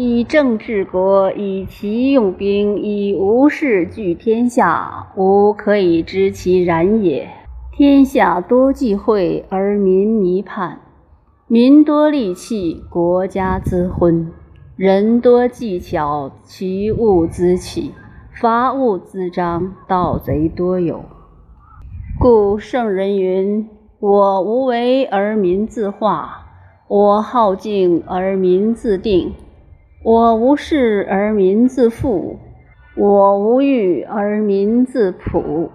以政治国，以其用兵，以无事据天下，吾可以知其然也。天下多忌讳而民弥叛，民多利器，国家滋昏；人多技巧，其物滋起，伐物滋张，盗贼多有。故圣人云：“我无为而民自化，我好静而民自定。”我无事而民自富，我无欲而民自朴。